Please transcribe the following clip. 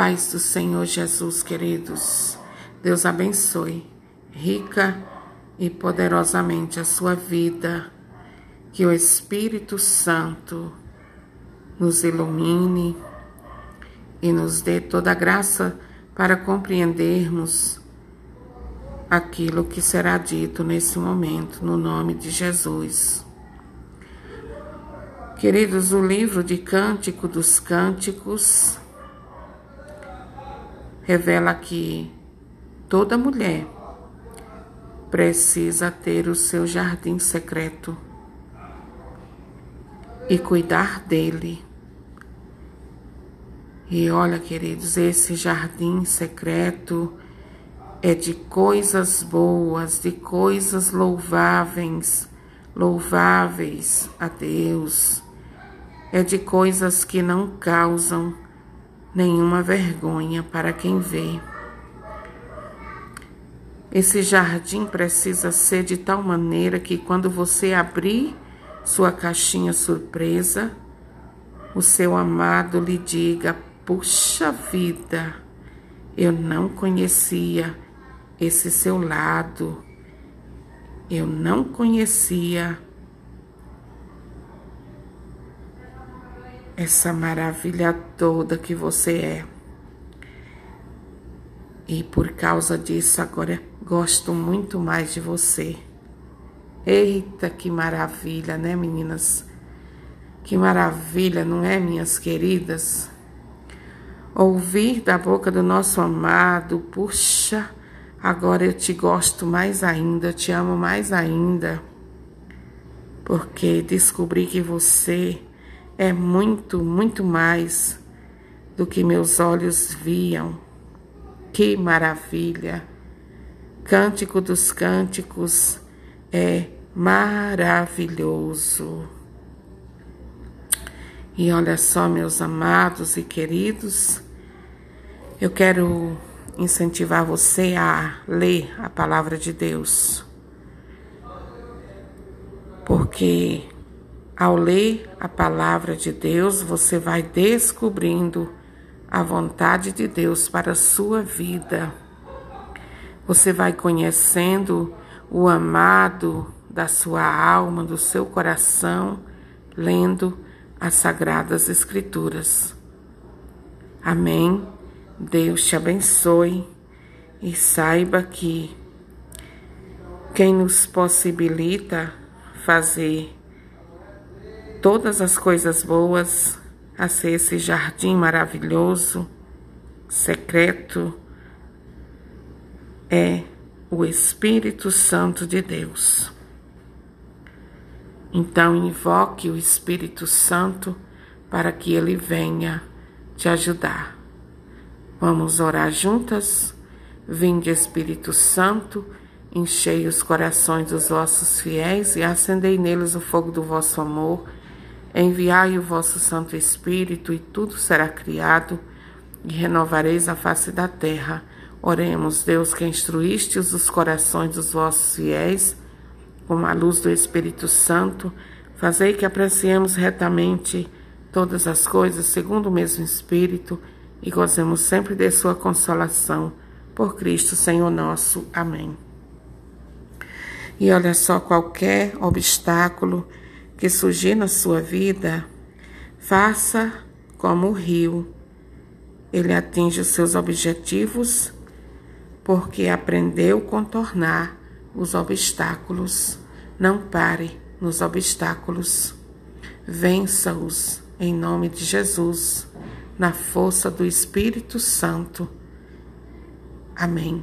paz do Senhor Jesus, queridos. Deus abençoe rica e poderosamente a sua vida. Que o Espírito Santo nos ilumine e nos dê toda a graça para compreendermos aquilo que será dito nesse momento, no nome de Jesus. Queridos, o livro de Cântico dos Cânticos revela que toda mulher precisa ter o seu jardim secreto e cuidar dele. E olha, queridos, esse jardim secreto é de coisas boas, de coisas louváveis, louváveis a Deus. É de coisas que não causam nenhuma vergonha para quem vê. Esse jardim precisa ser de tal maneira que quando você abrir sua caixinha surpresa, o seu amado lhe diga: Puxa vida, eu não conhecia esse seu lado, eu não conhecia essa maravilha toda que você é. E por causa disso, agora gosto muito mais de você. Eita, que maravilha, né, meninas? Que maravilha, não é, minhas queridas? Ouvir da boca do nosso amado, puxa, agora eu te gosto mais ainda, eu te amo mais ainda, porque descobri que você é muito, muito mais do que meus olhos viam. Que maravilha! Cântico dos Cânticos é maravilhoso. E olha só, meus amados e queridos, eu quero incentivar você a ler a palavra de Deus. Porque ao ler a palavra de Deus, você vai descobrindo a vontade de Deus para a sua vida. Você vai conhecendo o amado da sua alma, do seu coração, lendo as sagradas escrituras. Amém. Deus te abençoe e saiba que quem nos possibilita fazer todas as coisas boas, a ser esse jardim maravilhoso, secreto, é o Espírito Santo de Deus. Então, invoque o Espírito Santo para que ele venha te ajudar. Vamos orar juntas? Vinde, Espírito Santo, enchei os corações dos vossos fiéis e acendei neles o fogo do vosso amor. Enviai o vosso Santo Espírito, e tudo será criado, e renovareis a face da terra. Oremos, Deus, que instruístes os corações dos vossos fiéis, com a luz do Espírito Santo, fazei que apreciemos retamente todas as coisas segundo o mesmo Espírito e gozemos sempre de Sua consolação. Por Cristo, Senhor nosso. Amém. E olha só, qualquer obstáculo que surgir na sua vida, faça como o rio. Ele atinge os seus objetivos porque aprendeu contornar os obstáculos. Não pare nos obstáculos. Vença-os em nome de Jesus, na força do Espírito Santo. Amém.